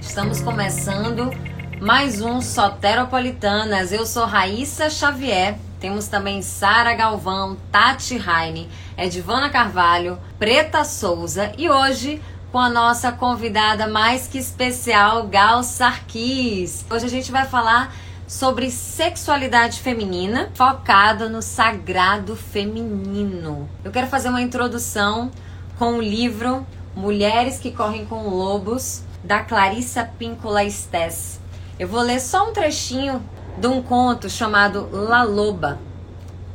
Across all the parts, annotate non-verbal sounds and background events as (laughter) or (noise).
Estamos começando mais um Soteropolitanas. Eu sou Raíssa Xavier. Temos também Sara Galvão, Tati Heine, Edvana Carvalho, Preta Souza e hoje com a nossa convidada mais que especial, Gal Sarkis. Hoje a gente vai falar sobre sexualidade feminina, focado no sagrado feminino. Eu quero fazer uma introdução com o livro Mulheres que Correm com Lobos, da Clarissa Píncola Estes. Eu vou ler só um trechinho de um conto chamado La Loba,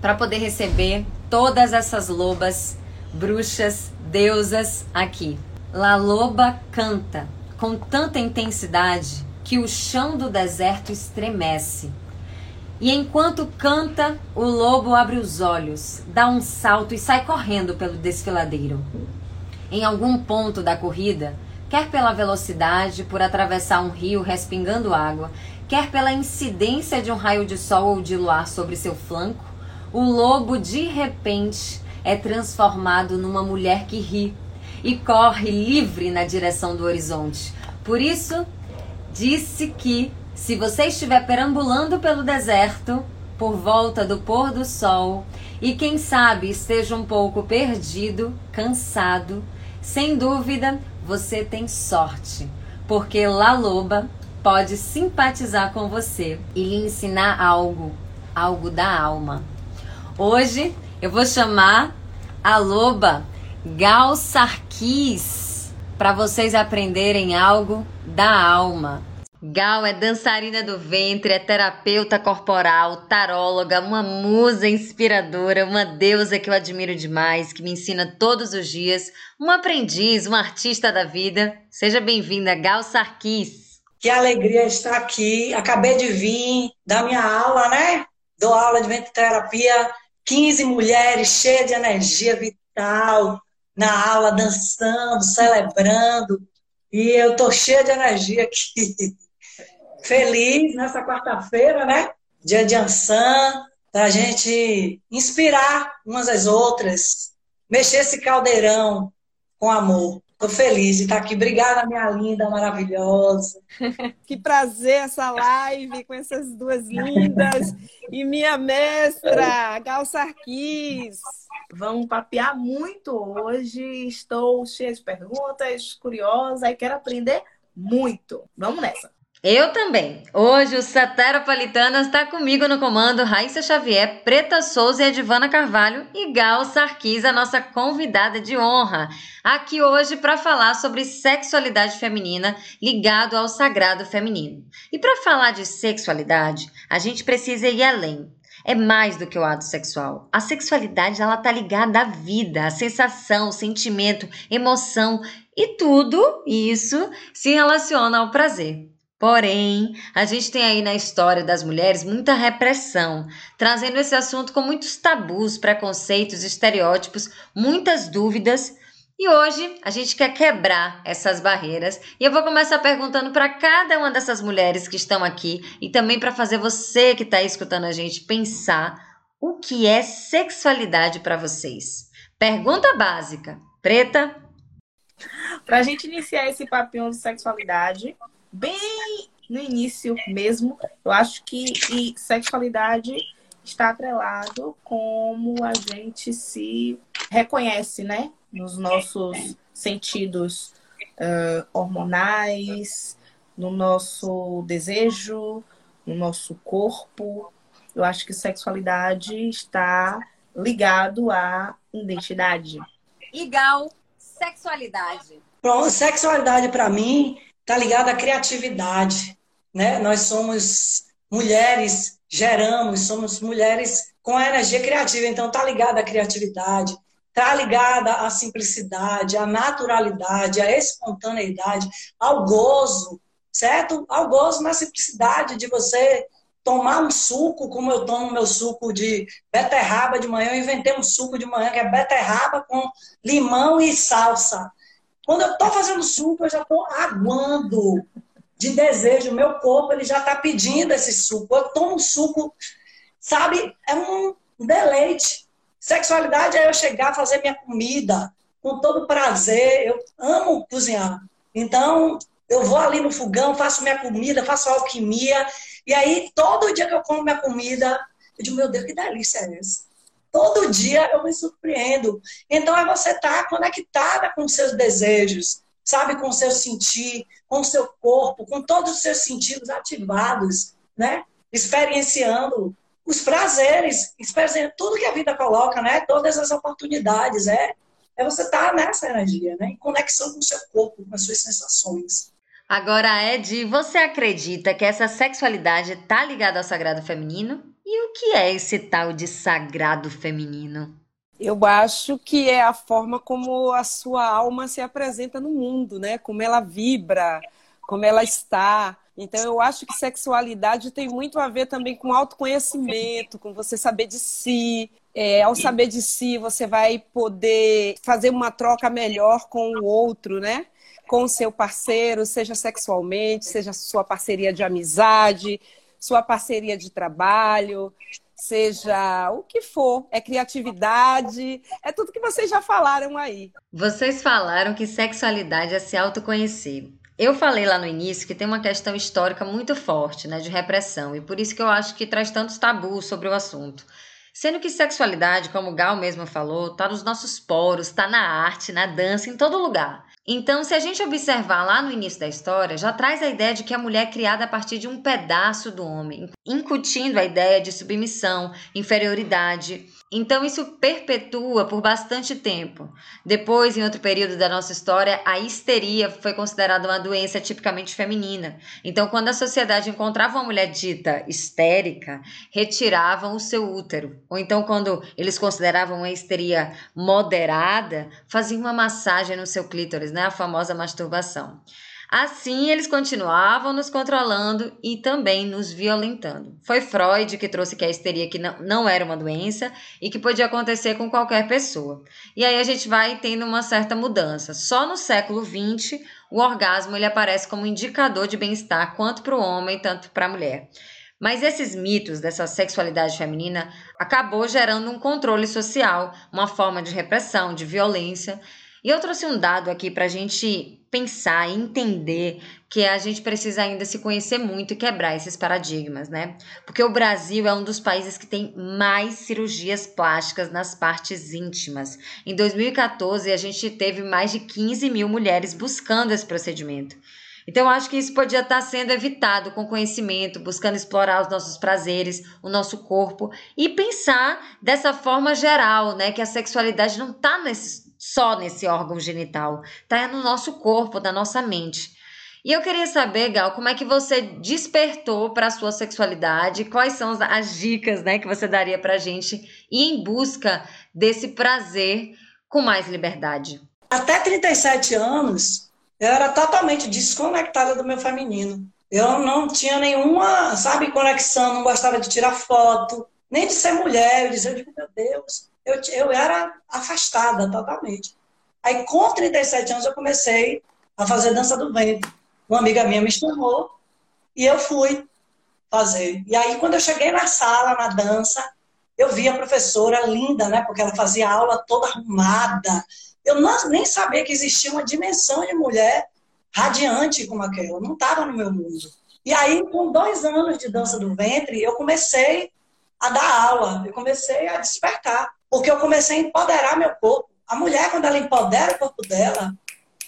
para poder receber todas essas lobas, bruxas, deusas aqui. La Loba canta com tanta intensidade que o chão do deserto estremece. E enquanto canta, o lobo abre os olhos, dá um salto e sai correndo pelo desfiladeiro. Em algum ponto da corrida, quer pela velocidade, por atravessar um rio respingando água, quer pela incidência de um raio de sol ou de luar sobre seu flanco, o lobo de repente é transformado numa mulher que ri e corre livre na direção do horizonte. Por isso, disse que se você estiver perambulando pelo deserto, por volta do pôr do sol, e quem sabe esteja um pouco perdido, cansado, sem dúvida você tem sorte, porque La Loba pode simpatizar com você e lhe ensinar algo, algo da alma. Hoje eu vou chamar a loba Gal Sarkis para vocês aprenderem algo da alma. Gal é dançarina do ventre, é terapeuta corporal, taróloga, uma musa inspiradora, uma deusa que eu admiro demais, que me ensina todos os dias, um aprendiz, uma artista da vida. Seja bem-vinda, Gal Sarkis. Que alegria estar aqui. Acabei de vir da minha aula, né? Dou aula de ventre terapia, 15 mulheres cheias de energia vital, na aula, dançando, celebrando. E eu tô cheia de energia aqui. Feliz nessa quarta-feira, né? Dia de Ansan, para a gente inspirar umas às outras, mexer esse caldeirão com amor. Estou feliz de estar aqui. Obrigada, minha linda, maravilhosa. (laughs) que prazer essa live com essas duas lindas. E minha mestra, Gal Sarkis. Vamos papear muito hoje. Estou cheia de perguntas, curiosa e quero aprender muito. Vamos nessa. Eu também. Hoje o Sateropolitanas está comigo no comando Raíssa Xavier, Preta Souza e Edvana Carvalho e Gal Sarkis, a nossa convidada de honra, aqui hoje para falar sobre sexualidade feminina ligado ao sagrado feminino. E para falar de sexualidade, a gente precisa ir além. É mais do que o ato sexual. A sexualidade ela tá ligada à vida, à sensação, sentimento, emoção e tudo isso se relaciona ao prazer. Porém, a gente tem aí na história das mulheres muita repressão, trazendo esse assunto com muitos tabus, preconceitos, estereótipos, muitas dúvidas. E hoje a gente quer quebrar essas barreiras. E eu vou começar perguntando para cada uma dessas mulheres que estão aqui e também para fazer você que está escutando a gente pensar o que é sexualidade para vocês. Pergunta básica. Preta? Para a gente iniciar esse papinho de sexualidade, bem no início mesmo, eu acho que sexualidade está atrelado como a gente se reconhece, né? Nos nossos sentidos uh, hormonais, no nosso desejo, no nosso corpo. Eu acho que sexualidade está ligado à identidade. Igual sexualidade. Pronto, sexualidade para mim está ligado à criatividade. Né? Nós somos mulheres, geramos, somos mulheres com energia criativa, então está ligado à criatividade, está ligada à simplicidade, à naturalidade, à espontaneidade, ao gozo, certo? Ao gozo na simplicidade de você tomar um suco, como eu tomo meu suco de beterraba de manhã. Eu inventei um suco de manhã que é beterraba com limão e salsa. Quando eu estou fazendo suco, eu já estou aguando de desejo. Meu corpo ele já está pedindo esse suco. Eu tomo suco, sabe? É um deleite. Sexualidade é eu chegar, fazer minha comida com todo prazer. Eu amo cozinhar. Então, Eu vou ali no fogão, faço minha comida, faço alquimia. E aí, todo dia que eu como minha comida, eu digo, meu Deus, que delícia é essa? Todo dia eu me surpreendo. Então, é você estar tá conectada com seus desejos, sabe? Com seu sentir, com seu corpo, com todos os seus sentidos ativados, né? Experienciando os prazeres, experienciando tudo que a vida coloca, né? Todas as oportunidades, é, é você estar tá nessa energia, né? Em conexão com o seu corpo, com as suas sensações. Agora, Ed, você acredita que essa sexualidade está ligada ao sagrado feminino? E o que é esse tal de sagrado feminino? Eu acho que é a forma como a sua alma se apresenta no mundo, né? Como ela vibra, como ela está. Então, eu acho que sexualidade tem muito a ver também com autoconhecimento, com você saber de si. É, ao saber de si, você vai poder fazer uma troca melhor com o outro, né? Com o seu parceiro, seja sexualmente, seja sua parceria de amizade, sua parceria de trabalho, seja o que for, é criatividade, é tudo que vocês já falaram aí. Vocês falaram que sexualidade é se autoconhecer. Eu falei lá no início que tem uma questão histórica muito forte, né, de repressão, e por isso que eu acho que traz tantos tabus sobre o assunto. Sendo que sexualidade, como o Gal mesmo falou, está nos nossos poros, está na arte, na dança, em todo lugar. Então, se a gente observar lá no início da história, já traz a ideia de que a mulher é criada a partir de um pedaço do homem, incutindo a ideia de submissão, inferioridade. Então, isso perpetua por bastante tempo. Depois, em outro período da nossa história, a histeria foi considerada uma doença tipicamente feminina. Então, quando a sociedade encontrava uma mulher dita histérica, retiravam o seu útero. Ou então, quando eles consideravam uma histeria moderada, faziam uma massagem no seu clítoris né? A famosa masturbação. Assim, eles continuavam nos controlando e também nos violentando. Foi Freud que trouxe que a histeria que não, não era uma doença e que podia acontecer com qualquer pessoa. E aí a gente vai tendo uma certa mudança. Só no século XX, o orgasmo ele aparece como indicador de bem-estar quanto para o homem, tanto para a mulher. Mas esses mitos dessa sexualidade feminina acabou gerando um controle social, uma forma de repressão, de violência e eu trouxe um dado aqui para a gente pensar e entender que a gente precisa ainda se conhecer muito e quebrar esses paradigmas, né? Porque o Brasil é um dos países que tem mais cirurgias plásticas nas partes íntimas. Em 2014, a gente teve mais de 15 mil mulheres buscando esse procedimento. Então, acho que isso podia estar sendo evitado com conhecimento, buscando explorar os nossos prazeres, o nosso corpo e pensar dessa forma geral, né? Que a sexualidade não está nesse só nesse órgão genital, tá no nosso corpo, na nossa mente. E eu queria saber, Gal, como é que você despertou para a sua sexualidade? Quais são as dicas, né, que você daria para gente ir em busca desse prazer com mais liberdade? Até 37 anos, eu era totalmente desconectada do meu feminino. Eu não tinha nenhuma, sabe, conexão, não gostava de tirar foto, nem de ser mulher. Eu dizia, meu Deus, eu, eu era afastada totalmente. Aí, com 37 anos, eu comecei a fazer dança do ventre. Uma amiga minha me chamou e eu fui fazer. E aí, quando eu cheguei na sala, na dança, eu vi a professora linda, né? Porque ela fazia aula toda arrumada. Eu não, nem sabia que existia uma dimensão de mulher radiante como aquela. Não estava no meu mundo. E aí, com dois anos de dança do ventre, eu comecei a dar aula. Eu comecei a despertar. Porque eu comecei a empoderar meu corpo. A mulher, quando ela empodera o corpo dela,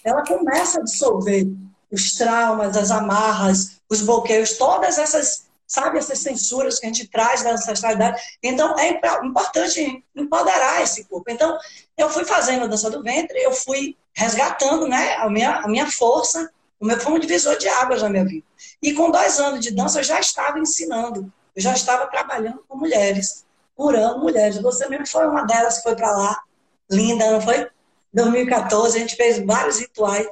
ela começa a dissolver os traumas, as amarras, os bloqueios, todas essas, sabe, essas censuras que a gente traz da ancestralidade. Então, é importante empoderar esse corpo. Então, eu fui fazendo a dança do ventre, eu fui resgatando né, a, minha, a minha força, o meu foi um divisor de águas na minha vida. E com dois anos de dança, eu já estava ensinando, eu já estava trabalhando com mulheres curando mulheres. Você mesmo foi uma delas que foi para lá, linda, não foi? 2014, a gente fez vários rituais.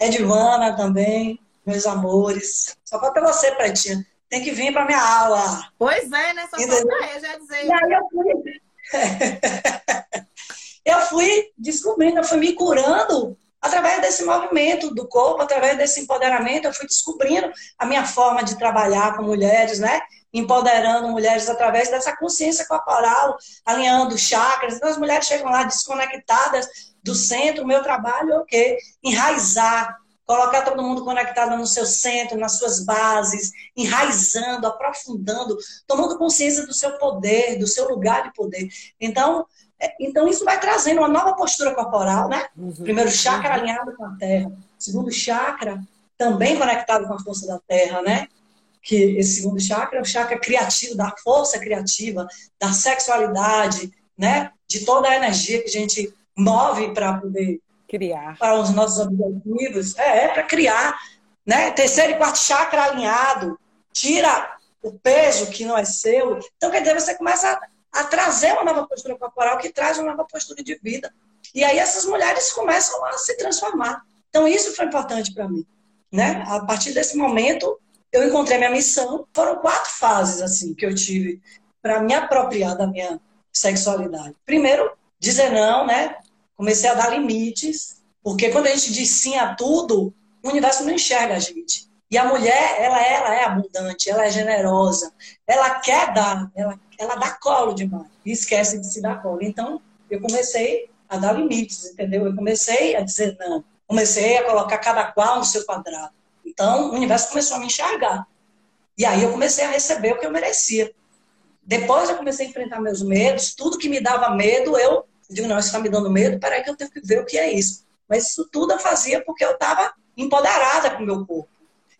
Edvana também, meus amores. Só falta você, Pretinha. Tem que vir para minha aula. Pois é, né? Só falta eu, já dizer. E aí eu fui... (laughs) eu fui descobrindo, eu fui me curando através desse movimento do corpo, através desse empoderamento, eu fui descobrindo a minha forma de trabalhar com mulheres, né? Empoderando mulheres através dessa consciência corporal, alinhando chakras. Então, as mulheres chegam lá desconectadas do centro. O meu trabalho é o quê? Enraizar colocar todo mundo conectado no seu centro, nas suas bases, enraizando, aprofundando, tomando consciência do seu poder, do seu lugar de poder. Então, é, então isso vai trazendo uma nova postura corporal, né? Uhum. Primeiro chakra uhum. alinhado com a terra, segundo chakra também conectado com a força da terra, né? Que esse segundo chakra é o chakra criativo, da força criativa, da sexualidade, né? De toda a energia que a gente move para poder criar para os nossos objetivos. É, é para criar, né? Terceiro e quarto chakra alinhado, tira o peso que não é seu. Então, quer dizer, você começa a, a trazer uma nova postura corporal que traz uma nova postura de vida. E aí essas mulheres começam a se transformar. Então, isso foi importante para mim. Né? A partir desse momento, eu encontrei minha missão. Foram quatro fases assim que eu tive para me apropriar da minha sexualidade. Primeiro, dizer não, né? Comecei a dar limites, porque quando a gente diz sim a tudo, o universo não enxerga a gente. E a mulher, ela, ela é abundante, ela é generosa, ela quer dar, ela, ela dá colo demais e esquece de se dar colo. Então, eu comecei a dar limites, entendeu? Eu comecei a dizer não, comecei a colocar cada qual no seu quadrado. Então, o universo começou a me enxergar. E aí eu comecei a receber o que eu merecia. Depois eu comecei a enfrentar meus medos, tudo que me dava medo, eu digo, não, isso está me dando medo, peraí que eu tenho que ver o que é isso. Mas isso tudo eu fazia porque eu estava empoderada com o meu corpo.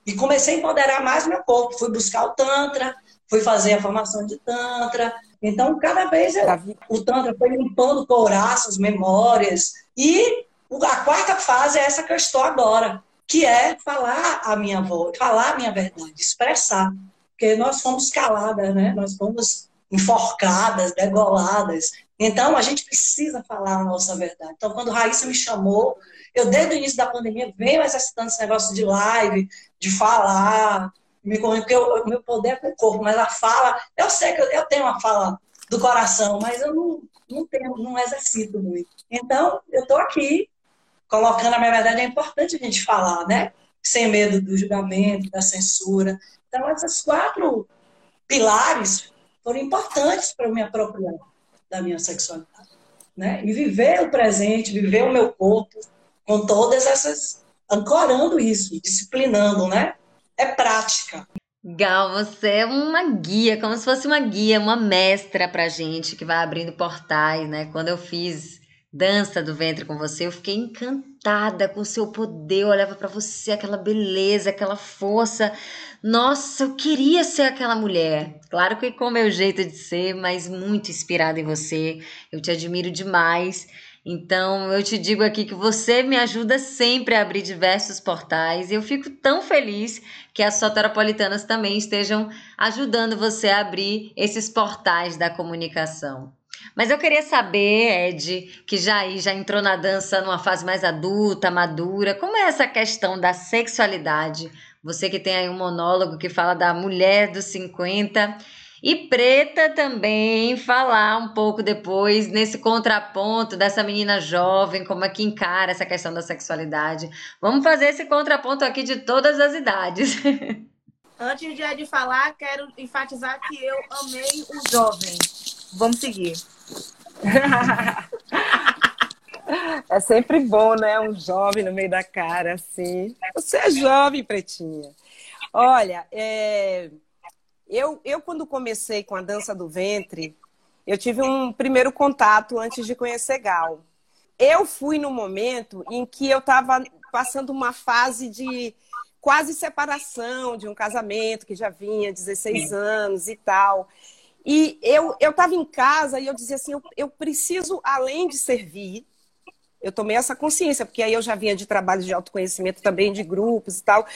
E comecei a empoderar mais meu corpo. Fui buscar o Tantra, fui fazer a formação de Tantra. Então, cada vez eu, o Tantra foi limpando as memórias. E a quarta fase é essa que eu estou agora, que é falar a minha voz, falar a minha verdade, expressar. Porque nós fomos caladas, né? Nós fomos enforcadas, degoladas. Então, a gente precisa falar a nossa verdade. Então, quando Raíssa me chamou, eu, desde o início da pandemia, venho exercitando esse negócio de live, de falar, me porque o meu poder é com o corpo, mas a fala, eu sei que eu, eu tenho uma fala do coração, mas eu não, não tenho, não exercito muito. Então, eu estou aqui colocando a minha verdade, é importante a gente falar, né? Sem medo do julgamento, da censura. Então, esses quatro pilares foram importantes para eu me apropriar da minha sexualidade. Né? E viver o presente, viver o meu corpo, com todas essas. ancorando isso, disciplinando, né? É prática. Gal, você é uma guia, como se fosse uma guia, uma mestra pra gente que vai abrindo portais, né? Quando eu fiz dança do ventre com você, eu fiquei encantada com o seu poder, eu olhava para você, aquela beleza, aquela força. Nossa, eu queria ser aquela mulher. Claro que com o meu jeito de ser, mas muito inspirada em você. Eu te admiro demais. Então, eu te digo aqui que você me ajuda sempre a abrir diversos portais e eu fico tão feliz que as soteropolitanas também estejam ajudando você a abrir esses portais da comunicação. Mas eu queria saber, Ed, que já já entrou na dança numa fase mais adulta, madura, como é essa questão da sexualidade? Você que tem aí um monólogo que fala da mulher dos 50 e Preta também falar um pouco depois nesse contraponto dessa menina jovem, como é que encara essa questão da sexualidade. Vamos fazer esse contraponto aqui de todas as idades. (laughs) Antes de falar, quero enfatizar que eu amei o jovem. Vamos seguir. (laughs) É sempre bom, né? Um jovem no meio da cara, assim. Você é jovem, pretinha. Olha, é... eu, eu quando comecei com a dança do ventre, eu tive um primeiro contato antes de conhecer Gal. Eu fui no momento em que eu estava passando uma fase de quase separação de um casamento que já vinha 16 anos e tal. E eu estava em casa e eu dizia assim: eu, eu preciso, além de servir, eu tomei essa consciência, porque aí eu já vinha de trabalho de autoconhecimento também, de grupos e tal.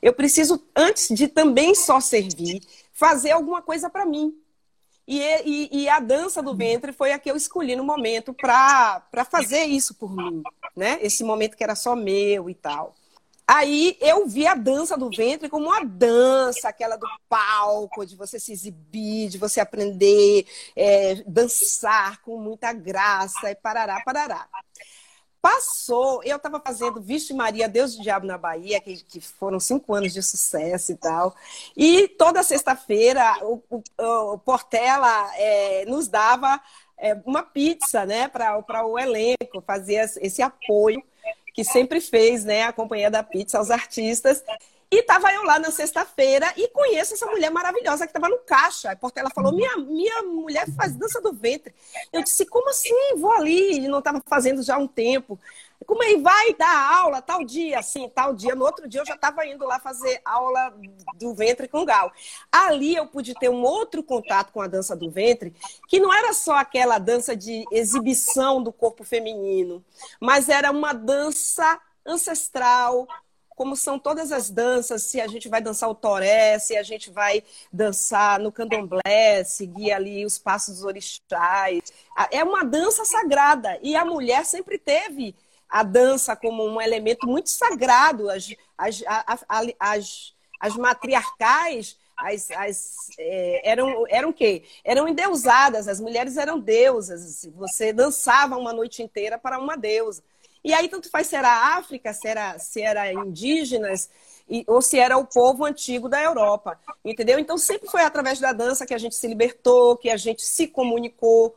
Eu preciso, antes de também só servir, fazer alguma coisa para mim. E, e, e, a dança do ventre foi a que eu escolhi no momento para fazer isso por mim, né? Esse momento que era só meu e tal. Aí eu vi a dança do ventre como uma dança, aquela do palco, de você se exibir, de você aprender, é, dançar com muita graça e parará, parará. Passou, eu estava fazendo Vixe Maria, Deus do Diabo na Bahia, que, que foram cinco anos de sucesso e tal. E toda sexta-feira o, o, o, Portela é, nos dava é, uma pizza né, para o elenco, fazia esse apoio. Que sempre fez, né, a companhia da pizza aos artistas. E tava eu lá na sexta-feira e conheço essa mulher maravilhosa que estava no caixa. Porque ela falou: minha, minha mulher faz dança do ventre. Eu disse: como assim? Vou ali. E não estava fazendo já há um tempo. Como aí vai dar aula tal dia, assim, tal dia. No outro dia eu já estava indo lá fazer aula do ventre com gal. Ali eu pude ter um outro contato com a dança do ventre, que não era só aquela dança de exibição do corpo feminino, mas era uma dança ancestral, como são todas as danças, se a gente vai dançar o toré, se a gente vai dançar no candomblé, seguir ali os passos dos orixás. É uma dança sagrada. E a mulher sempre teve a dança como um elemento muito sagrado. As, as, as, as matriarcais as, as, é, eram, eram o quê? Eram endeusadas, as mulheres eram deusas. Você dançava uma noite inteira para uma deusa. E aí, tanto faz se era África, se era, se era indígenas, e, ou se era o povo antigo da Europa. Entendeu? Então, sempre foi através da dança que a gente se libertou, que a gente se comunicou.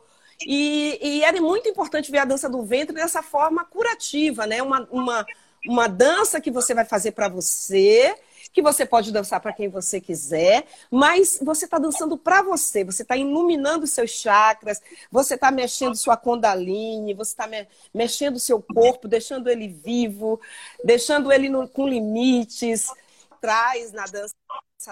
E, e era muito importante ver a dança do ventre dessa forma curativa, né? Uma, uma, uma dança que você vai fazer para você, que você pode dançar para quem você quiser, mas você está dançando para você, você está iluminando seus chakras, você está mexendo sua Kundalini, você está me mexendo seu corpo, deixando ele vivo, deixando ele no, com limites. Traz na dança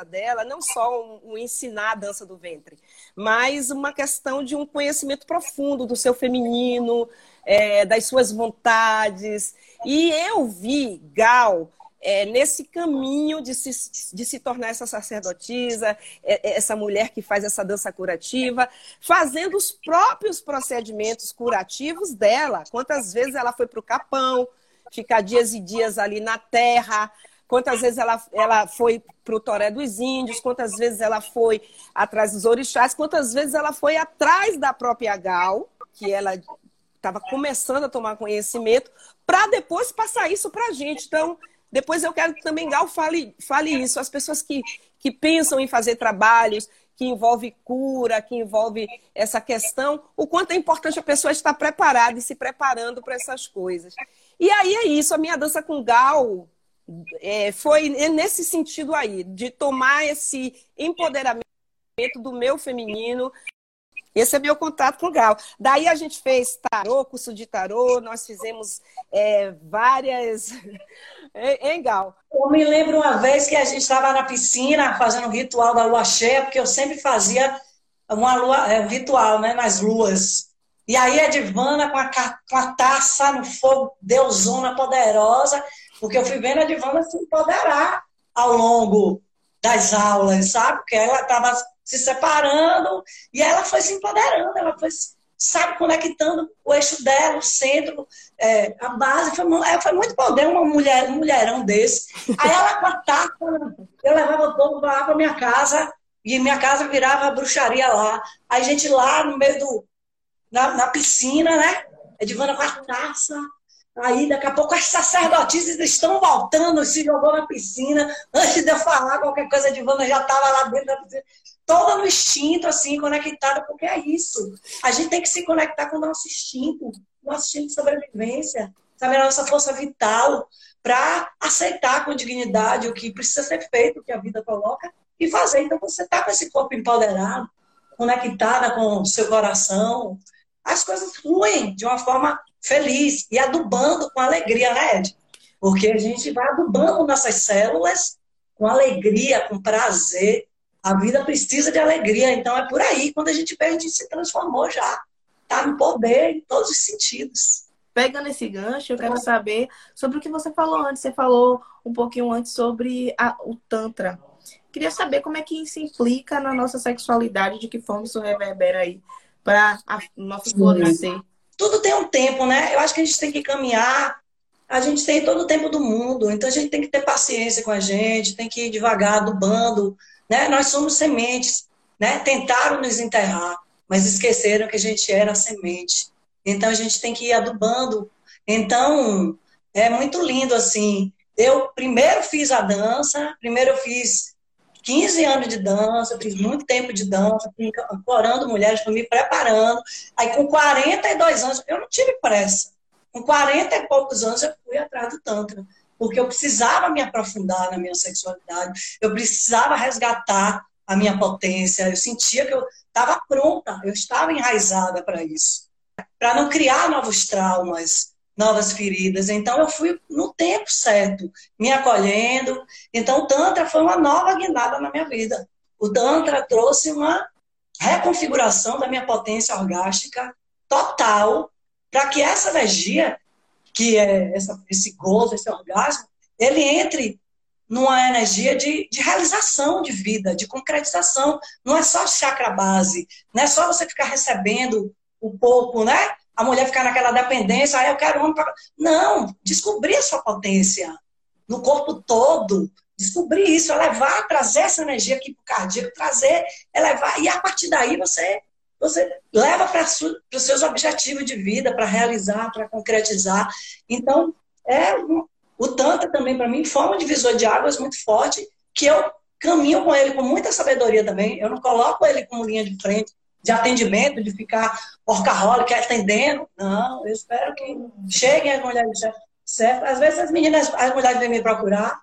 dela não só um, um, ensinar a dança do ventre, mas uma questão de um conhecimento profundo do seu feminino, é, das suas vontades. E eu vi Gal é, nesse caminho de se, de se tornar essa sacerdotisa, é, é, essa mulher que faz essa dança curativa, fazendo os próprios procedimentos curativos dela. Quantas vezes ela foi para o Capão, ficar dias e dias ali na terra, quantas vezes ela, ela foi para o Toré dos Índios, quantas vezes ela foi atrás dos orixás, quantas vezes ela foi atrás da própria Gal, que ela estava começando a tomar conhecimento, para depois passar isso para a gente. Então, depois eu quero que também Gal fale, fale isso. As pessoas que, que pensam em fazer trabalhos que envolve cura, que envolve essa questão, o quanto é importante a pessoa estar preparada e se preparando para essas coisas. E aí é isso, a minha dança com Gal é, foi nesse sentido aí, de tomar esse empoderamento do meu feminino, esse é meu contato com o Gal. Daí a gente fez tarô, curso de tarô, nós fizemos é, várias. (laughs) hein, Gal? Eu me lembro uma vez que a gente estava na piscina fazendo um ritual da lua cheia, porque eu sempre fazia uma lua, é, um ritual né, nas luas. E aí a Divana com a, com a taça no fogo, deusona poderosa, porque eu fui vendo a Divana se empoderar ao longo das aulas, sabe? Porque ela estava se separando e ela foi se empoderando, ela foi, sabe, conectando o eixo dela, o centro, é, a base. Foi, é, foi muito poder uma mulher, um mulherão desse. Aí ela com a taça, eu levava todo lá para minha casa e minha casa virava bruxaria lá. Aí a gente lá no meio do. na, na piscina, né? Edivana com a taça, Aí, daqui a pouco, as sacerdotisas estão voltando, se jogou na piscina. Antes de eu falar qualquer coisa, de Ivana já estava lá dentro da piscina. Toda no instinto, assim, conectada, porque é isso. A gente tem que se conectar com o nosso instinto, nosso instinto de sobrevivência, sabe, a nossa força vital, para aceitar com dignidade o que precisa ser feito, o que a vida coloca, e fazer. Então, você está com esse corpo empoderado, conectada com o seu coração, as coisas fluem de uma forma feliz e adubando com alegria, né, Ed? Porque a gente vai adubando nossas células com alegria, com prazer. A vida precisa de alegria, então é por aí. Quando a gente vê, a gente se transformou já. Está no poder em todos os sentidos. Pegando esse gancho, eu quero saber sobre o que você falou antes. Você falou um pouquinho antes sobre a, o Tantra. Queria saber como é que isso implica na nossa sexualidade, de que forma isso reverbera aí para o nosso florescer tudo tem um tempo, né? Eu acho que a gente tem que caminhar. A gente tem todo o tempo do mundo, então a gente tem que ter paciência com a gente, tem que ir devagar, bando, né? Nós somos sementes, né? Tentaram nos enterrar, mas esqueceram que a gente era semente. Então a gente tem que ir adubando. Então é muito lindo assim. Eu primeiro fiz a dança, primeiro eu fiz 15 anos de dança, fiz muito tempo de dança, ancorando mulheres, fui me preparando. Aí, com 42 anos, eu não tive pressa. Com 40 e poucos anos eu fui atrás do Tantra. Porque eu precisava me aprofundar na minha sexualidade, eu precisava resgatar a minha potência, eu sentia que eu estava pronta, eu estava enraizada para isso. Para não criar novos traumas, novas feridas. Então eu fui no tempo certo, me acolhendo. Então o Tantra foi uma nova guinada na minha vida. O Tantra trouxe uma reconfiguração da minha potência orgástica total para que essa energia, que é essa, esse gozo, esse orgasmo, ele entre numa energia de, de realização de vida, de concretização. Não é só chakra base, não é só você ficar recebendo o pouco, né? A mulher ficar naquela dependência, ah, eu quero um para. Não, descobrir a sua potência no corpo todo, descobrir isso, elevar, trazer essa energia aqui para o cardíaco, trazer, elevar, e a partir daí você você leva para os seus objetivos de vida, para realizar, para concretizar. Então, é o Tantra também, para mim, foi um divisor de águas muito forte, que eu caminho com ele com muita sabedoria também. Eu não coloco ele como linha de frente de atendimento, de ficar orcaholic atendendo. Não, eu espero que cheguem as mulheres certas. Às vezes as meninas, as mulheres vêm me procurar,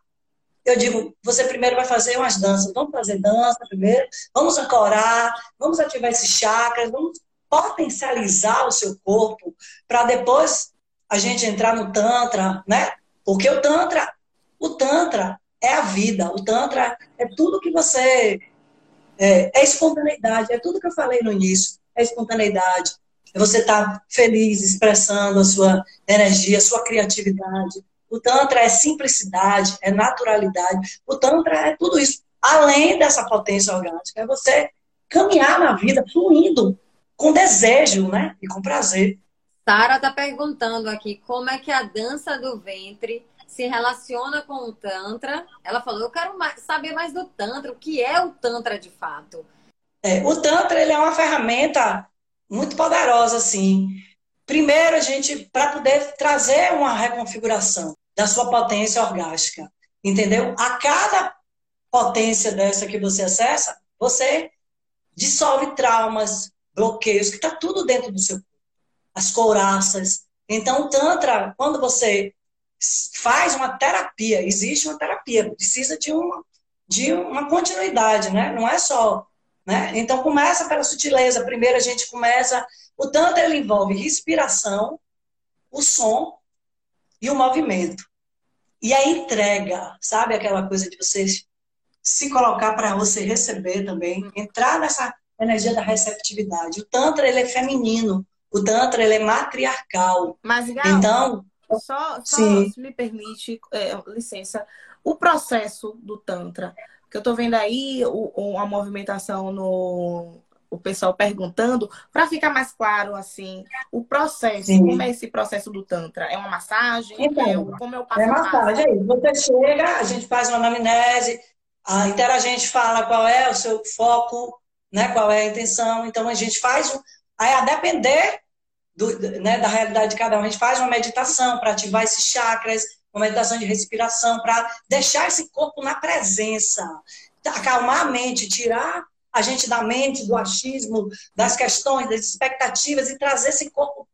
eu digo, você primeiro vai fazer umas danças. Vamos fazer dança primeiro, vamos ancorar, vamos ativar esses chakras, vamos potencializar o seu corpo para depois a gente entrar no Tantra, né? Porque o Tantra, o Tantra é a vida, o Tantra é tudo que você. É, é espontaneidade, é tudo que eu falei no início, é espontaneidade. É você estar tá feliz, expressando a sua energia, a sua criatividade, o Tantra é simplicidade, é naturalidade. O Tantra é tudo isso. Além dessa potência orgânica, é você caminhar na vida fluindo, com desejo, né? E com prazer. Sara está perguntando aqui como é que a dança do ventre se relaciona com o Tantra. Ela falou: Eu quero mais, saber mais do Tantra, o que é o Tantra de fato? É, o Tantra ele é uma ferramenta muito poderosa, assim. Primeiro, a gente, para poder trazer uma reconfiguração da sua potência orgástica. Entendeu? A cada potência dessa que você acessa, você dissolve traumas, bloqueios, que está tudo dentro do seu corpo. As couraças. Então, o Tantra, quando você faz uma terapia, existe uma terapia, precisa de uma, de uma continuidade, né? Não é só. Né? Então, começa pela sutileza. Primeiro, a gente começa. O Tantra ele envolve respiração, o som e o movimento. E a entrega, sabe aquela coisa de você se colocar para você receber também, entrar nessa energia da receptividade. O Tantra, ele é feminino. O Tantra, ele é matriarcal. Mas, Gal, então, só, só se me permite, é, licença, o processo do Tantra, que eu estou vendo aí o, a movimentação no, o pessoal perguntando, para ficar mais claro, assim, o processo, Sim. como é esse processo do Tantra? É uma massagem? Então, é, como eu passo é massagem. Aí, você chega, a gente faz uma anamnese, a interagente fala qual é o seu foco, né, qual é a intenção, então a gente faz, aí a depender do, né, da realidade de cada um, a gente faz uma meditação para ativar esses chakras, uma meditação de respiração, para deixar esse corpo na presença, acalmar a mente, tirar a gente da mente, do achismo, das questões, das expectativas e trazer esse corpo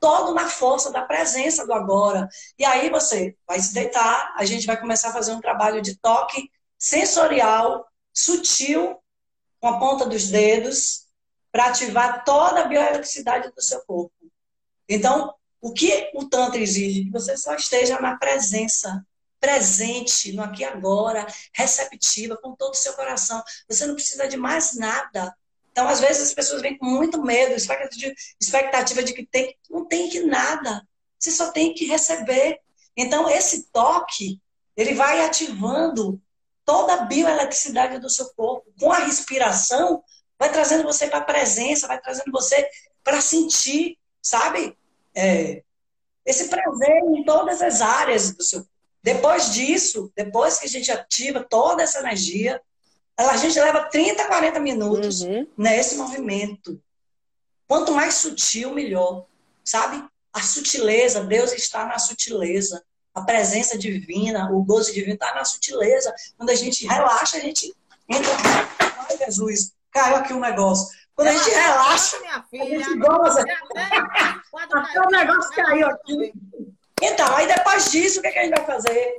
todo na força da presença do agora. E aí você vai se deitar, a gente vai começar a fazer um trabalho de toque sensorial, sutil, com a ponta dos dedos, para ativar toda a bioeletricidade do seu corpo. Então, o que o Tantra exige? Que você só esteja na presença presente no aqui e agora, receptiva, com todo o seu coração. Você não precisa de mais nada. Então, às vezes, as pessoas vêm com muito medo, expectativa de que tem, não tem que nada. Você só tem que receber. Então, esse toque, ele vai ativando toda a bioeletricidade do seu corpo. Com a respiração, vai trazendo você para a presença, vai trazendo você para sentir, sabe? É, esse prazer em todas as áreas do seu corpo. Depois disso, depois que a gente ativa toda essa energia, a gente leva 30, 40 minutos uhum. nesse movimento. Quanto mais sutil, melhor. Sabe? A sutileza, Deus está na sutileza. A presença divina, o gozo divino está na sutileza. Quando a gente relaxa, a gente entra. Ai, Jesus, caiu aqui um negócio. Quando a gente relaxa, minha filha, a gente goza. Até o negócio caiu aqui. Então, aí depois disso, o que, é que a gente vai fazer?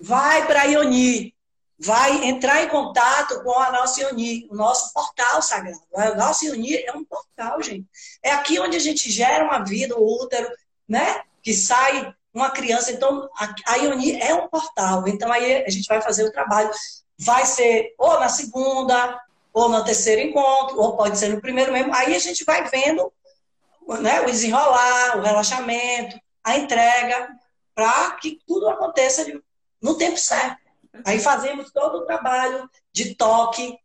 Vai para a Ioni, vai entrar em contato com a nossa Ioni, o nosso portal sagrado. A nossa Ioni é um portal, gente. É aqui onde a gente gera uma vida, o útero, né? Que sai uma criança. Então, a Ioni é um portal. Então, aí a gente vai fazer o trabalho. Vai ser ou na segunda, ou no terceiro encontro, ou pode ser no primeiro mesmo. Aí a gente vai vendo né, o desenrolar, o relaxamento, a entrega, para que tudo aconteça no tempo certo. Aí fazemos todo o trabalho de toque.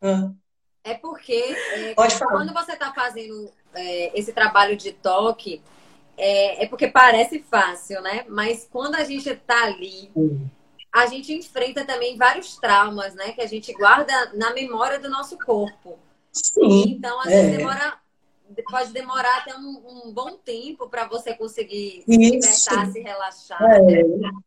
É porque é, quando você está fazendo é, esse trabalho de toque, é, é, porque parece fácil, né? Mas quando a gente está ali, a gente enfrenta também vários traumas, né? Que a gente guarda na memória do nosso corpo. Sim. Então, às vezes é. demora pode demorar até um, um bom tempo para você conseguir se libertar, se relaxar. É.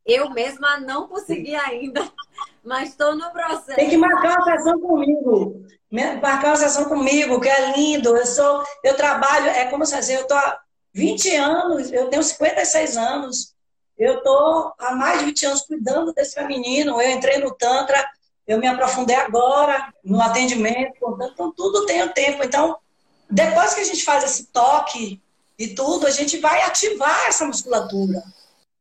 Eu mesma não consegui ainda, (laughs) mas estou no processo. Tem que marcar uma sessão comigo. Marcar uma sessão comigo, que é lindo. Eu sou, eu trabalho, é como se eu estou há 20 anos, eu tenho 56 anos. Eu estou há mais de 20 anos cuidando desse menino. Eu entrei no Tantra, eu me aprofundei agora no atendimento, então tudo tem o tempo. Então, depois que a gente faz esse toque e tudo, a gente vai ativar essa musculatura.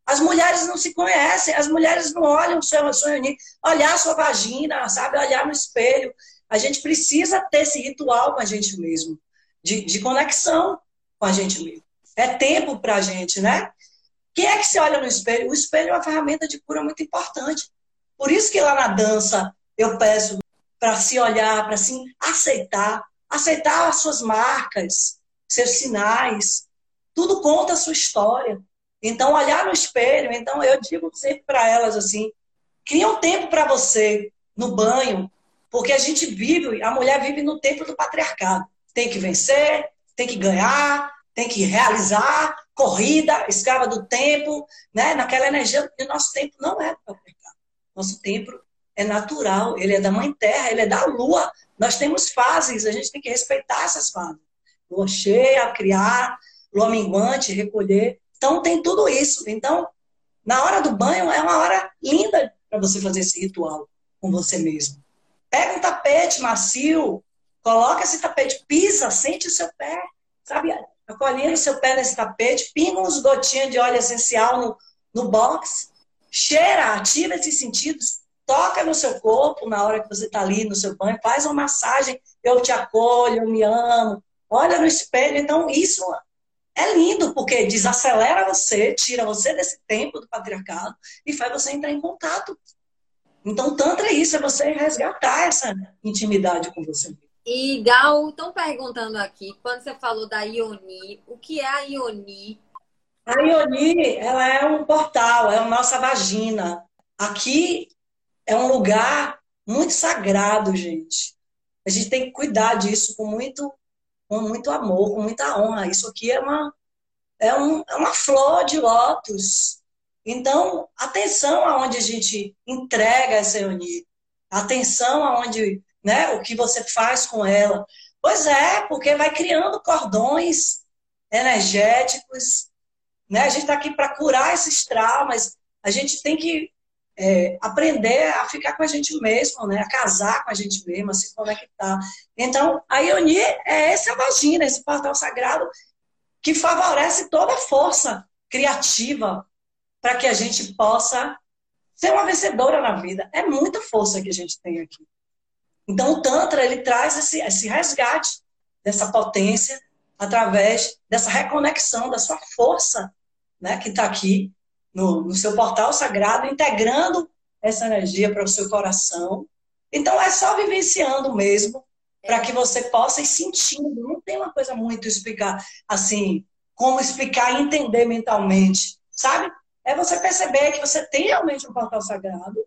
As mulheres não se conhecem, as mulheres não olham o seu sonho, olhar a sua vagina, sabe? Olhar no espelho. A gente precisa ter esse ritual com a gente mesmo, de, de conexão com a gente mesmo. É tempo para a gente, né? Quem é que se olha no espelho? O espelho é uma ferramenta de cura muito importante. Por isso que lá na dança eu peço para se olhar, para se aceitar, aceitar as suas marcas, seus sinais, tudo conta a sua história. Então, olhar no espelho, então eu digo sempre para elas assim, cria um tempo para você no banho, porque a gente vive, a mulher vive no tempo do patriarcado. Tem que vencer, tem que ganhar, tem que realizar, corrida, escrava do tempo, né? naquela energia, e o nosso tempo não é do patriarcado. Nosso tempo é natural, ele é da mãe terra, ele é da lua, nós temos fases, a gente tem que respeitar essas fases. Lua cheia, criar, lua minguante, recolher. Então, tem tudo isso. Então, na hora do banho, é uma hora linda para você fazer esse ritual com você mesmo. Pega um tapete macio, coloca esse tapete, pisa, sente o seu pé, sabe? Acolhendo seu pé nesse tapete, pinga uns gotinhas de óleo essencial no, no box, cheira, ativa esses sentidos, toca no seu corpo na hora que você está ali no seu banho, faz uma massagem, eu te acolho, eu me amo, olha no espelho. Então, isso é lindo, porque desacelera você, tira você desse tempo do patriarcado e faz você entrar em contato. Então, Tantra é isso, é você resgatar essa intimidade com você E Gal, estão perguntando aqui, quando você falou da Ioni, o que é a Ioni? A Ioni, ela é um portal, é a nossa vagina. Aqui é um lugar muito sagrado, gente. A gente tem que cuidar disso com muito, com muito amor, com muita honra. Isso aqui é uma, é, um, é uma flor de lótus. Então, atenção aonde a gente entrega essa reunião. Atenção aonde, né, o que você faz com ela. Pois é, porque vai criando cordões energéticos. Né? A gente está aqui para curar esses traumas. A gente tem que é, aprender a ficar com a gente mesmo, né? a casar com a gente mesmo, a se conectar. Então, a Ioni é essa vagina, esse portal sagrado que favorece toda a força criativa para que a gente possa ser uma vencedora na vida. É muita força que a gente tem aqui. Então, o Tantra, ele traz esse, esse resgate dessa potência através dessa reconexão da sua força, né, que está aqui no, no seu portal sagrado, integrando essa energia para o seu coração. Então é só vivenciando mesmo, para que você possa ir sentindo. Não tem uma coisa muito explicar assim, como explicar e entender mentalmente, sabe? É você perceber que você tem realmente um portal sagrado,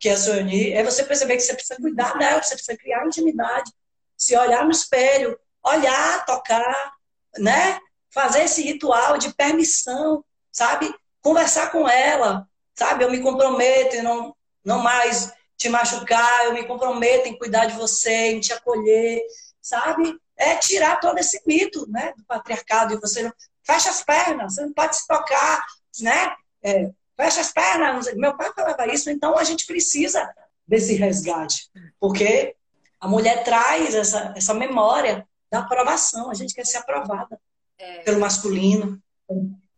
que é a unir, é você perceber que você precisa cuidar dela, você precisa criar intimidade, se olhar no espelho, olhar, tocar, né? Fazer esse ritual de permissão, sabe? conversar com ela, sabe? Eu me comprometo em não, não mais te machucar, eu me comprometo em cuidar de você, em te acolher, sabe? é tirar todo esse mito né, do patriarcado. E você não fecha as pernas, você não pode se tocar, né? É, fecha as pernas. Meu pai falava isso, então a gente precisa desse resgate, porque a mulher traz essa, essa memória da aprovação. A gente quer ser aprovada é. pelo masculino.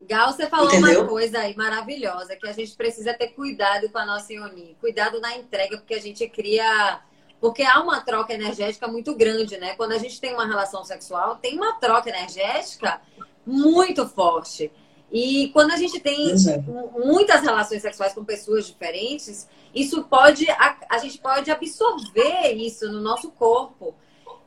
Gal, você falou Entendeu? uma coisa aí maravilhosa, que a gente precisa ter cuidado com a nossa Ioni, cuidado na entrega, porque a gente cria. Porque há uma troca energética muito grande, né? Quando a gente tem uma relação sexual, tem uma troca energética muito forte. E quando a gente tem muitas relações sexuais com pessoas diferentes, isso pode a, a, gente pode absorver isso no nosso corpo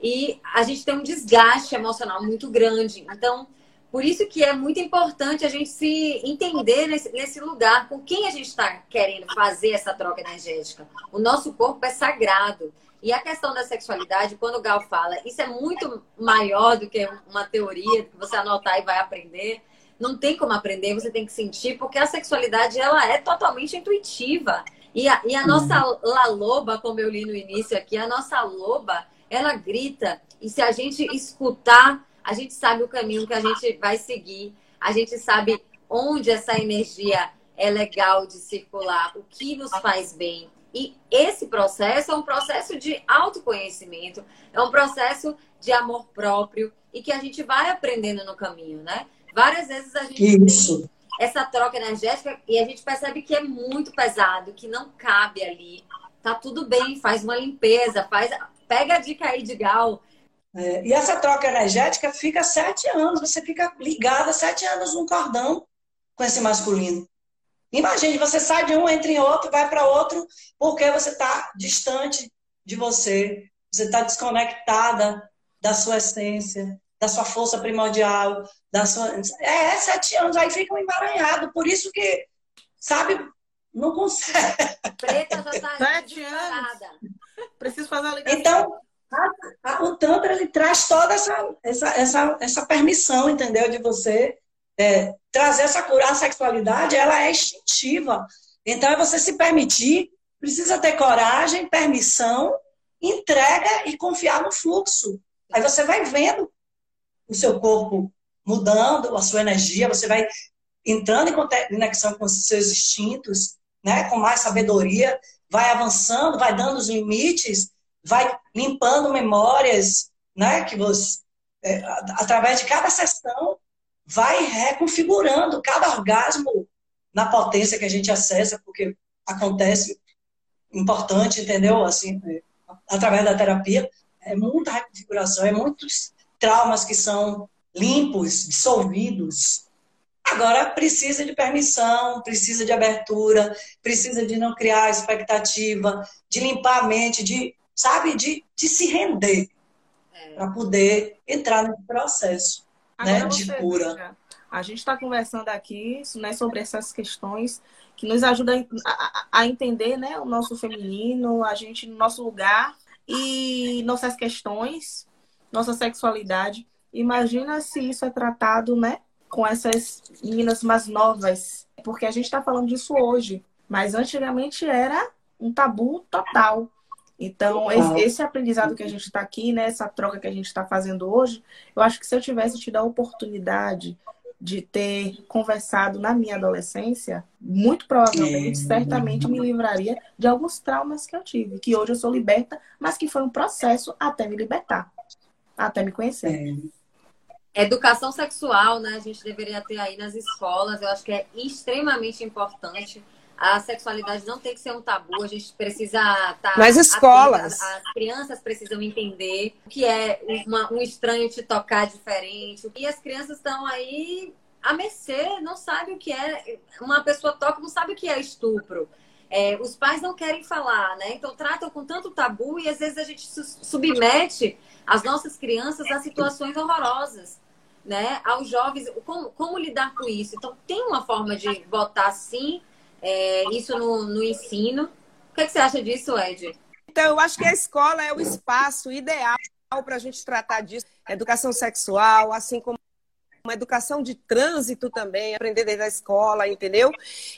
e a gente tem um desgaste emocional muito grande. Então, por isso que é muito importante a gente se entender nesse, nesse lugar com quem a gente está querendo fazer essa troca energética. O nosso corpo é sagrado. E a questão da sexualidade, quando o Gal fala, isso é muito maior do que uma teoria que você anotar e vai aprender. Não tem como aprender, você tem que sentir, porque a sexualidade ela é totalmente intuitiva. E a, e a nossa La Loba, como eu li no início aqui, a nossa loba, ela grita. E se a gente escutar a gente sabe o caminho que a gente vai seguir, a gente sabe onde essa energia é legal de circular, o que nos faz bem. E esse processo é um processo de autoconhecimento, é um processo de amor próprio e que a gente vai aprendendo no caminho, né? Várias vezes a gente Isso. tem essa troca energética e a gente percebe que é muito pesado, que não cabe ali. Tá tudo bem, faz uma limpeza, faz pega a dica aí de Gal, é, e essa troca energética fica sete anos, você fica ligada sete anos num cordão com esse masculino. Imagine, você sai de um, entra em outro, vai para outro, porque você está distante de você, você está desconectada da sua essência, da sua força primordial, da sua. É, é sete anos, aí fica um emaranhado. Por isso que, sabe, não consegue. Preta já tá sete anos. Preciso fazer uma ligação. Então, o Tantra ele traz toda essa, essa, essa, essa permissão, entendeu? De você é, trazer essa cura. A sexualidade ela é instintiva. Então é você se permitir, precisa ter coragem, permissão, entrega e confiar no fluxo. Aí você vai vendo o seu corpo mudando, a sua energia, você vai entrando em conexão com os seus instintos, né, com mais sabedoria, vai avançando, vai dando os limites vai limpando memórias, né? Que você, é, através de cada sessão, vai reconfigurando cada orgasmo na potência que a gente acessa, porque acontece importante, entendeu? Assim, é, através da terapia, é muita reconfiguração, é muitos traumas que são limpos, dissolvidos. Agora precisa de permissão, precisa de abertura, precisa de não criar expectativa, de limpar a mente, de sabe, de, de se render é. para poder entrar nesse processo né, de cura. a gente está conversando aqui né, sobre essas questões que nos ajudam a, a, entender né, o nosso feminino, a gente no nosso lugar e nossas questões, nossa sexualidade. Imagina se isso é tratado né, com essas meninas mais novas, porque a gente está falando disso hoje, mas antigamente era um tabu total. Então, esse, aprendizado que a gente está aqui, né, essa troca que a gente está fazendo hoje, eu acho que se eu tivesse tido a oportunidade de ter conversado na minha adolescência, muito provavelmente, é. certamente me livraria de alguns traumas que eu tive, que hoje eu sou liberta, mas que foi um processo até me libertar, até me conhecer. É. Educação sexual, né? A gente deveria ter aí nas escolas, eu acho que é extremamente importante a sexualidade não tem que ser um tabu, a gente precisa estar. Tá Nas escolas. Atenta, as crianças precisam entender o que é uma, um estranho te tocar diferente. E as crianças estão aí a mercê, não sabem o que é. Uma pessoa toca, não sabe o que é estupro. É, os pais não querem falar, né? Então tratam com tanto tabu e às vezes a gente submete as nossas crianças a situações horrorosas, né? Aos jovens, como, como lidar com isso? Então tem uma forma de botar sim é, isso no, no ensino. O que, é que você acha disso, Ed? Então, eu acho que a escola é o espaço ideal para a gente tratar disso. Educação sexual, assim como uma educação de trânsito também, aprender desde a escola, entendeu?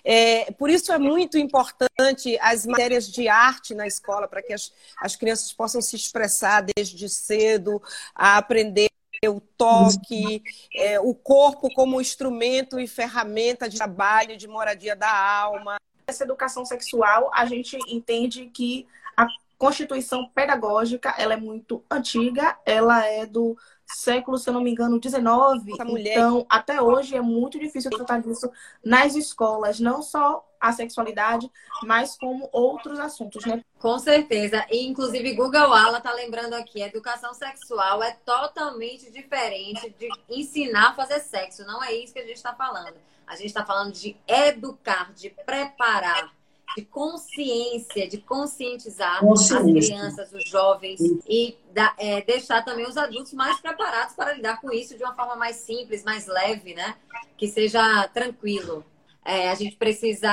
É, por isso é muito importante as matérias de arte na escola, para que as, as crianças possam se expressar desde cedo, a aprender o toque, é, o corpo como instrumento e ferramenta de trabalho, de moradia da alma. Essa educação sexual, a gente entende que a Constituição Pedagógica, ela é muito antiga, ela é do século, se eu não me engano, 19. Então, até hoje é muito difícil tratar disso nas escolas, não só a sexualidade, mas como outros assuntos, né? Com certeza. E, inclusive, Google Ala tá lembrando aqui, educação sexual é totalmente diferente de ensinar a fazer sexo. Não é isso que a gente está falando. A gente está falando de educar, de preparar de consciência, de conscientizar Consciência. as crianças, os jovens e da, é, deixar também os adultos mais preparados para lidar com isso de uma forma mais simples, mais leve, né? Que seja tranquilo. É, a gente precisa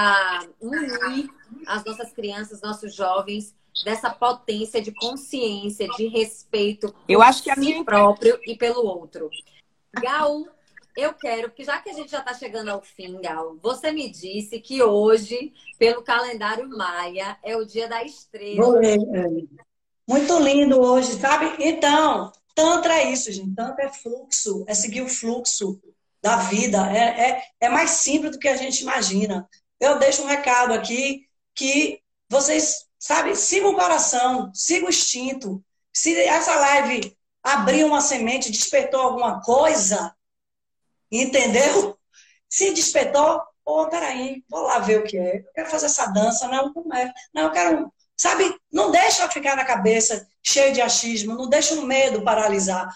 unir as nossas crianças, nossos jovens dessa potência de consciência, de respeito Eu acho que a si minha... próprio e pelo outro. Gal, eu quero, porque já que a gente já está chegando ao fim, Gal, você me disse que hoje, pelo calendário maia, é o dia da estrela. É. Muito lindo hoje, sabe? Então, Tantra é isso, gente. Tantra é fluxo, é seguir o fluxo da vida. É, é, é mais simples do que a gente imagina. Eu deixo um recado aqui que vocês, sabe, sigam o coração, sigam o instinto. Se essa live abriu uma semente, despertou alguma coisa, Entendeu? Se despertou, pô, peraí, vou lá ver o que é. Eu quero fazer essa dança, não, como é? Não, eu quero. Sabe, não deixa ficar na cabeça cheio de achismo, não deixa o medo paralisar.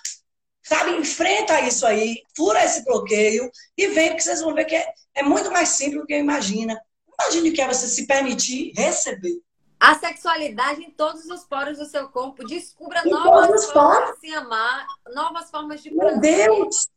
Sabe, enfrenta isso aí, fura esse bloqueio e vem, porque vocês vão ver que é, é muito mais simples do que imagina. Imagine o que é você se permitir receber. A sexualidade em todos os poros do seu corpo. Descubra em novas formas de se amar, novas formas de prazer. Meu Deus!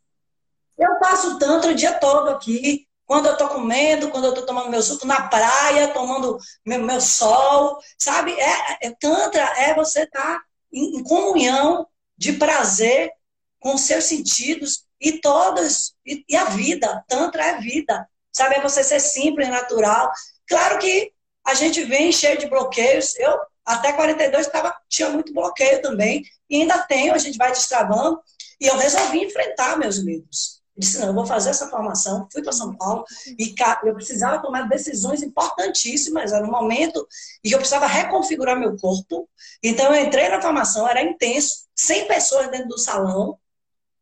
Eu passo tanto o dia todo aqui, quando eu tô comendo, quando eu tô tomando meu suco na praia, tomando meu, meu sol, sabe? É, é, tantra é você estar tá em, em, comunhão de prazer com seus sentidos e todos, e, e, a vida. Tantra é vida, sabe? É você ser simples, natural. Claro que a gente vem cheio de bloqueios. Eu, até 42, tava, tinha muito bloqueio também, e ainda tenho, a gente vai destravando, e eu resolvi enfrentar meus medos disse, não, eu vou fazer essa formação, fui para São Paulo e eu precisava tomar decisões importantíssimas, era um momento e eu precisava reconfigurar meu corpo. Então eu entrei na formação, era intenso, 100 pessoas dentro do salão,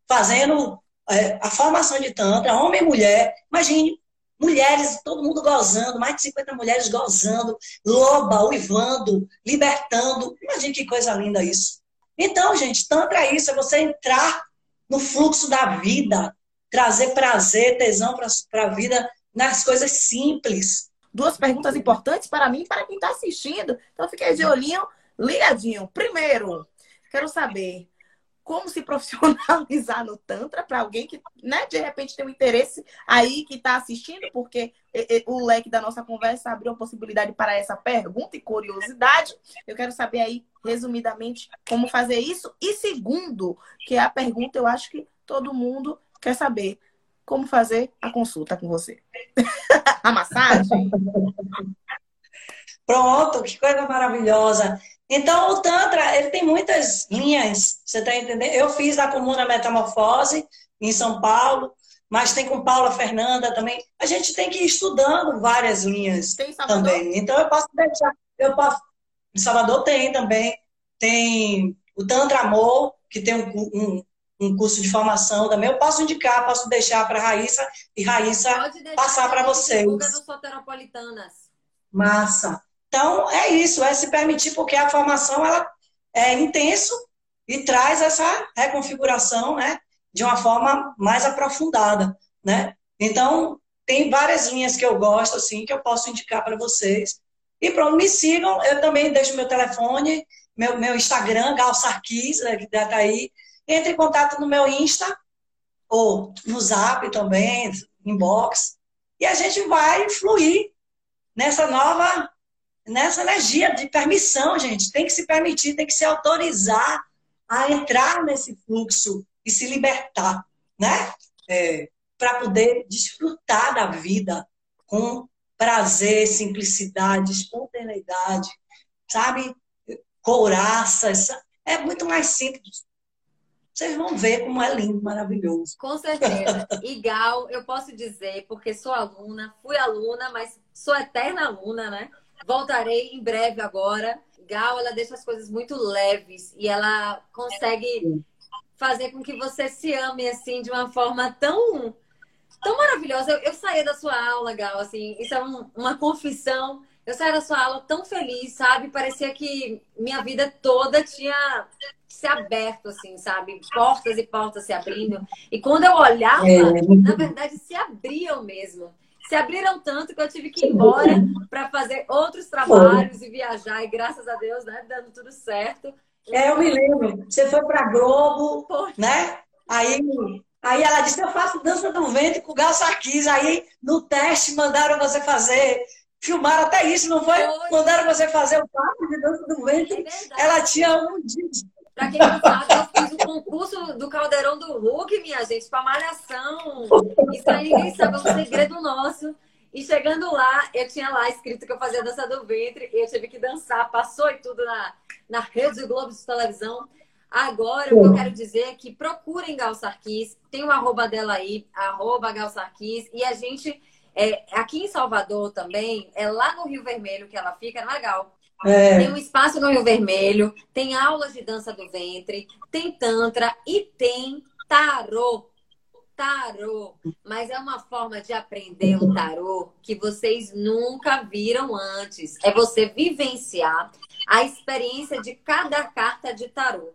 fazendo é, a formação de tantra, homem e mulher. Imagine, mulheres, todo mundo gozando, mais de 50 mulheres gozando, loba, uivando, libertando. Imagine que coisa linda isso. Então, gente, tantra é isso, é você entrar no fluxo da vida, trazer prazer, tesão para a vida nas coisas simples. Duas perguntas importantes para mim e para quem está assistindo. Então, fiquei de olhinho ligadinho. Primeiro, quero saber como se (laughs) profissionalizar no Tantra para alguém que, né, de repente tem um interesse aí que está assistindo, porque o leque da nossa conversa abriu a possibilidade para essa pergunta e curiosidade. Eu quero saber aí, resumidamente, como fazer isso. E segundo, que é a pergunta, eu acho que todo mundo quer saber como fazer a consulta com você. (laughs) a massagem? Pronto, que coisa maravilhosa. Então, o Tantra, ele tem muitas linhas, você está entendendo? Eu fiz a Comuna Metamorfose, em São Paulo, mas tem com Paula Fernanda também. A gente tem que ir estudando várias linhas também. Então, eu posso deixar. Eu posso, em Salvador tem também. Tem o Tantra Amor, que tem um, um, um curso de formação também. Eu posso indicar, posso deixar para a Raíssa e Raíssa passar para vocês. Massa. Então, é isso, é se permitir, porque a formação ela é intenso e traz essa reconfiguração né, de uma forma mais aprofundada. Né? Então, tem várias linhas que eu gosto, assim, que eu posso indicar para vocês. E pronto, me sigam, eu também deixo meu telefone, meu, meu Instagram, Gal Sarkis, né, que está aí, entre em contato no meu Insta ou no Zap também, inbox, e a gente vai fluir nessa nova, nessa energia de permissão, gente. Tem que se permitir, tem que se autorizar a entrar nesse fluxo e se libertar, né? é, para poder desfrutar da vida com prazer, simplicidade, espontaneidade, sabe? Couraça, é muito mais simples. Vocês vão ver como é lindo, maravilhoso. Com certeza. Igual, eu posso dizer, porque sou aluna, fui aluna, mas sou eterna aluna, né? Voltarei em breve agora. Gal, ela deixa as coisas muito leves e ela consegue fazer com que você se ame assim de uma forma tão tão maravilhosa. Eu, eu saí da sua aula, Gal, assim, isso é um, uma confissão. Eu saí da sua aula tão feliz, sabe? Parecia que minha vida toda tinha se aberto, assim, sabe? Portas e portas se abrindo. E quando eu olhava, é. na verdade, se abriam mesmo. Se abriram tanto que eu tive que ir embora para fazer outros trabalhos e viajar. E graças a Deus, né? Dando tudo certo. É, eu me lembro. Você foi para Globo, né? Aí Aí ela disse, eu faço dança do ventre com o Gal Sarkis. Aí no teste mandaram você fazer, filmaram até isso, não foi? foi. Mandaram você fazer o papo de dança do ventre. É ela tinha um dia. Pra quem não sabe, eu fiz o concurso do Caldeirão do Hulk, minha gente, pra malhação. Isso aí ninguém sabe, é um segredo nosso. E chegando lá, eu tinha lá escrito que eu fazia dança do ventre e eu tive que dançar, passou e tudo na, na Rede Globo de televisão. Agora, o que eu quero dizer é que procurem Gal Sarkis, tem o arroba dela aí, arroba Gal Sarkis, e a gente, é, aqui em Salvador também, é lá no Rio Vermelho que ela fica, é, Gal? É. Tem um espaço no Rio Vermelho, tem aulas de dança do ventre, tem tantra e tem tarô. Tarô, mas é uma forma de aprender o tarô que vocês nunca viram antes. É você vivenciar a experiência de cada carta de tarô.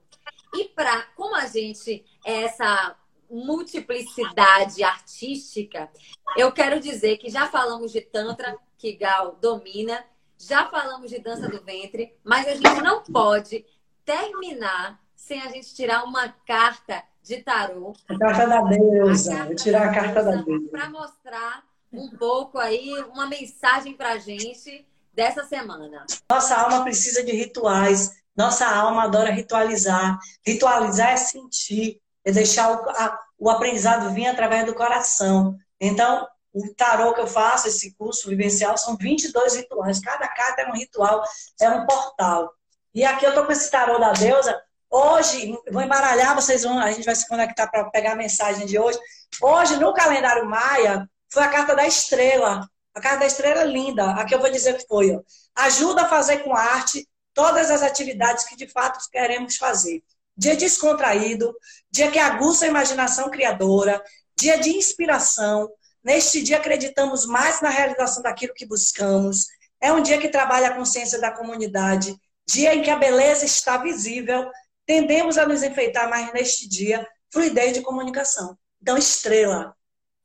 E para, como a gente é essa multiplicidade artística, eu quero dizer que já falamos de Tantra, que Gal domina, já falamos de dança do ventre, mas a gente não pode terminar sem a gente tirar uma carta de tarô. A carta da deusa. Vou tirar a carta da deusa. Para mostrar um pouco aí, uma mensagem para a gente dessa semana. Nossa alma precisa de rituais nossa alma adora ritualizar. Ritualizar é sentir, é deixar o, a, o aprendizado vir através do coração. Então, o tarô que eu faço, esse curso vivencial, são 22 rituais. Cada carta é um ritual, é um portal. E aqui eu estou com esse tarô da deusa. Hoje, vou embaralhar, vocês vão, a gente vai se conectar para pegar a mensagem de hoje. Hoje, no calendário maia, foi a carta da estrela. A carta da estrela é linda. Aqui eu vou dizer que foi. Ó. Ajuda a fazer com arte todas as atividades que de fato queremos fazer. Dia descontraído, dia que aguça a imaginação criadora, dia de inspiração. Neste dia acreditamos mais na realização daquilo que buscamos. É um dia que trabalha a consciência da comunidade, dia em que a beleza está visível. Tendemos a nos enfeitar mais neste dia, fluidez de comunicação. Então, estrela,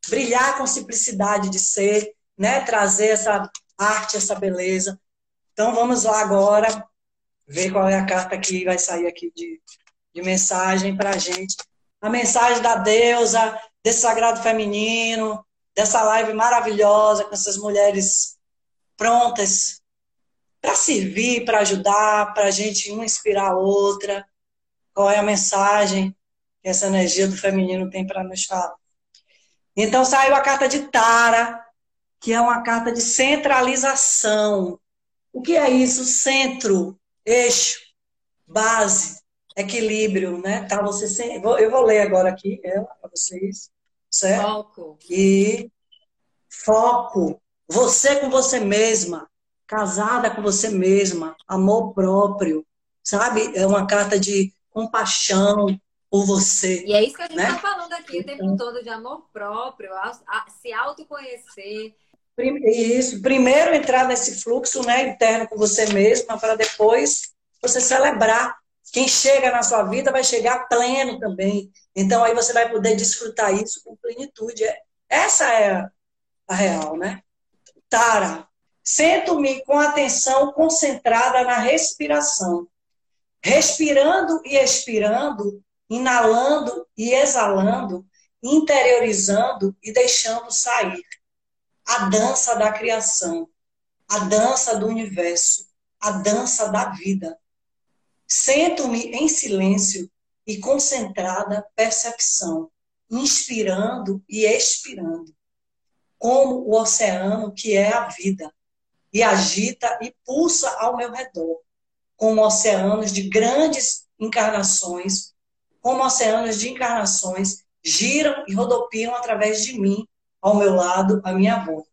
brilhar com simplicidade de ser, né? trazer essa arte, essa beleza. Então, vamos lá agora ver qual é a carta que vai sair aqui de, de mensagem para a gente. A mensagem da deusa, desse sagrado feminino, dessa live maravilhosa com essas mulheres prontas para servir, para ajudar, para a gente uma inspirar a outra. Qual é a mensagem que essa energia do feminino tem para nos falar? Então saiu a carta de Tara, que é uma carta de centralização. O que é isso? Centro eixo, base, equilíbrio, né? Tá você sem... eu vou ler agora aqui ela para vocês, certo? Foco. E foco. Você com você mesma, casada com você mesma, amor próprio, sabe? É uma carta de compaixão por você. E é isso que a gente está né? falando aqui o tempo então todo de amor próprio, se autoconhecer, isso, primeiro entrar nesse fluxo né, interno com você mesma, para depois você celebrar. Quem chega na sua vida vai chegar pleno também. Então aí você vai poder desfrutar isso com plenitude. É, essa é a real, né? Tara, sento-me com atenção concentrada na respiração. Respirando e expirando, inalando e exalando, interiorizando e deixando sair a dança da criação, a dança do universo, a dança da vida. Sento-me em silêncio e concentrada percepção, inspirando e expirando, como o oceano que é a vida, e agita e pulsa ao meu redor, como oceanos de grandes encarnações, como oceanos de encarnações giram e rodopiam através de mim, ao meu lado, à minha volta.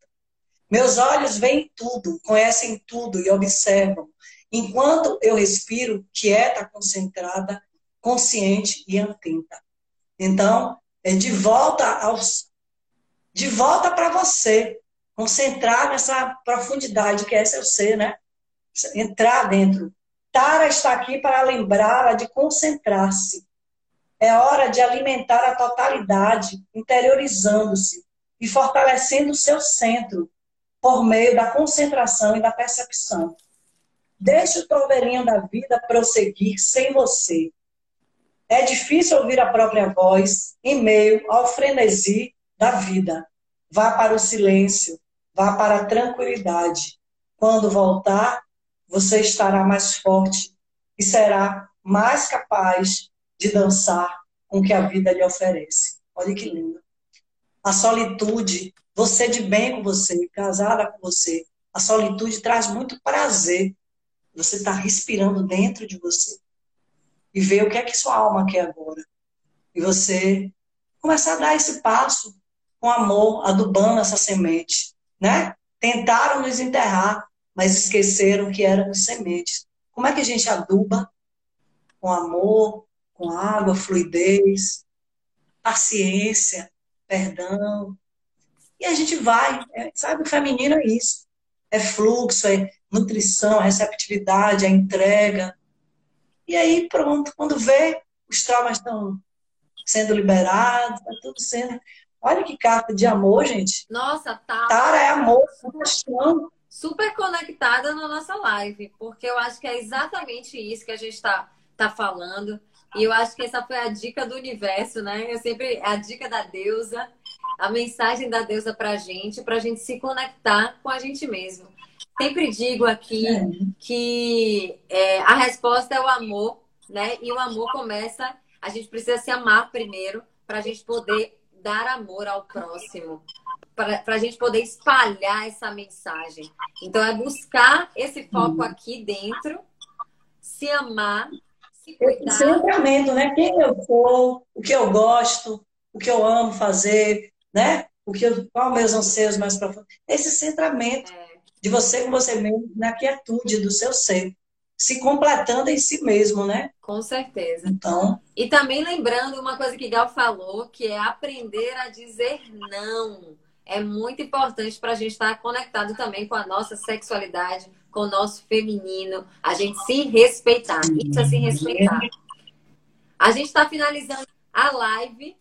Meus olhos veem tudo, conhecem tudo e observam, enquanto eu respiro quieta, concentrada, consciente e atenta. Então, é de volta aos de volta para você, concentrar nessa profundidade que é seu ser, né? Entrar dentro. Tara está aqui para lembrá-la de concentrar-se. É hora de alimentar a totalidade, interiorizando-se e fortalecendo o seu centro por meio da concentração e da percepção. Deixe o troveirinho da vida prosseguir sem você. É difícil ouvir a própria voz em meio ao frenesi da vida. Vá para o silêncio, vá para a tranquilidade. Quando voltar, você estará mais forte e será mais capaz de dançar com o que a vida lhe oferece. Olha que lindo. A solitude, você de bem com você, casada com você, a solitude traz muito prazer. Você está respirando dentro de você e ver o que é que sua alma quer agora. E você começar a dar esse passo com amor, adubando essa semente, né? Tentaram nos enterrar, mas esqueceram que éramos sementes. Como é que a gente aduba? Com amor, com água, fluidez, paciência, perdão. E a gente vai, é, sabe? O feminino é isso. É fluxo, é nutrição, é receptividade, é entrega. E aí, pronto, quando vê, os traumas estão sendo liberados, está tudo sendo. Olha que carta de amor, gente. Nossa, tá. Tara é amor, paixão. Super conectada na nossa live, porque eu acho que é exatamente isso que a gente está tá falando. E eu acho que essa foi a dica do universo, né? Eu sempre a dica da deusa, a mensagem da deusa pra gente, pra gente se conectar com a gente mesmo. Sempre digo aqui é. que é, a resposta é o amor, né? E o amor começa, a gente precisa se amar primeiro para a gente poder dar amor ao próximo, para a gente poder espalhar essa mensagem. Então, é buscar esse foco aqui dentro, se amar, se cuidar. Centramento, né? Quem eu sou, o que eu gosto, o que eu amo fazer, né? O que eu, qual meus anseios mais profundos. Esse centramento é. De você com você mesmo, na quietude do seu ser se completando em si mesmo, né? Com certeza. Então. E também lembrando uma coisa que Gal falou, que é aprender a dizer não. É muito importante para a gente estar conectado também com a nossa sexualidade, com o nosso feminino, a gente se respeitar. Isso é se respeitar. A gente está finalizando a live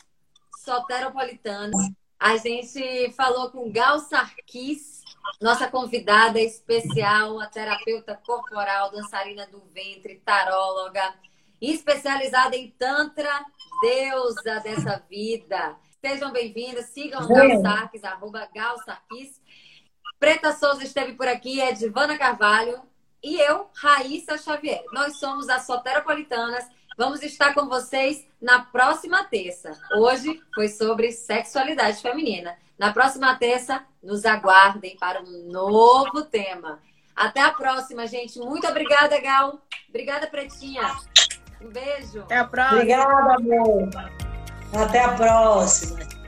soteropolitana. A gente falou com Gal Sarkis, nossa convidada especial, a terapeuta corporal, dançarina do ventre, taróloga, especializada em Tantra, deusa dessa vida. Sejam bem-vindas, sigam Gal Sarkis, arroba Gal Sarkis. Preta Souza esteve por aqui, é Divana Carvalho e eu, Raíssa Xavier. Nós somos as Soteropolitanas. Vamos estar com vocês na próxima terça. Hoje foi sobre sexualidade feminina. Na próxima terça, nos aguardem para um novo tema. Até a próxima, gente. Muito obrigada, Gal. Obrigada, Pretinha. Um beijo. Até a próxima. Obrigada, amor. Até a próxima.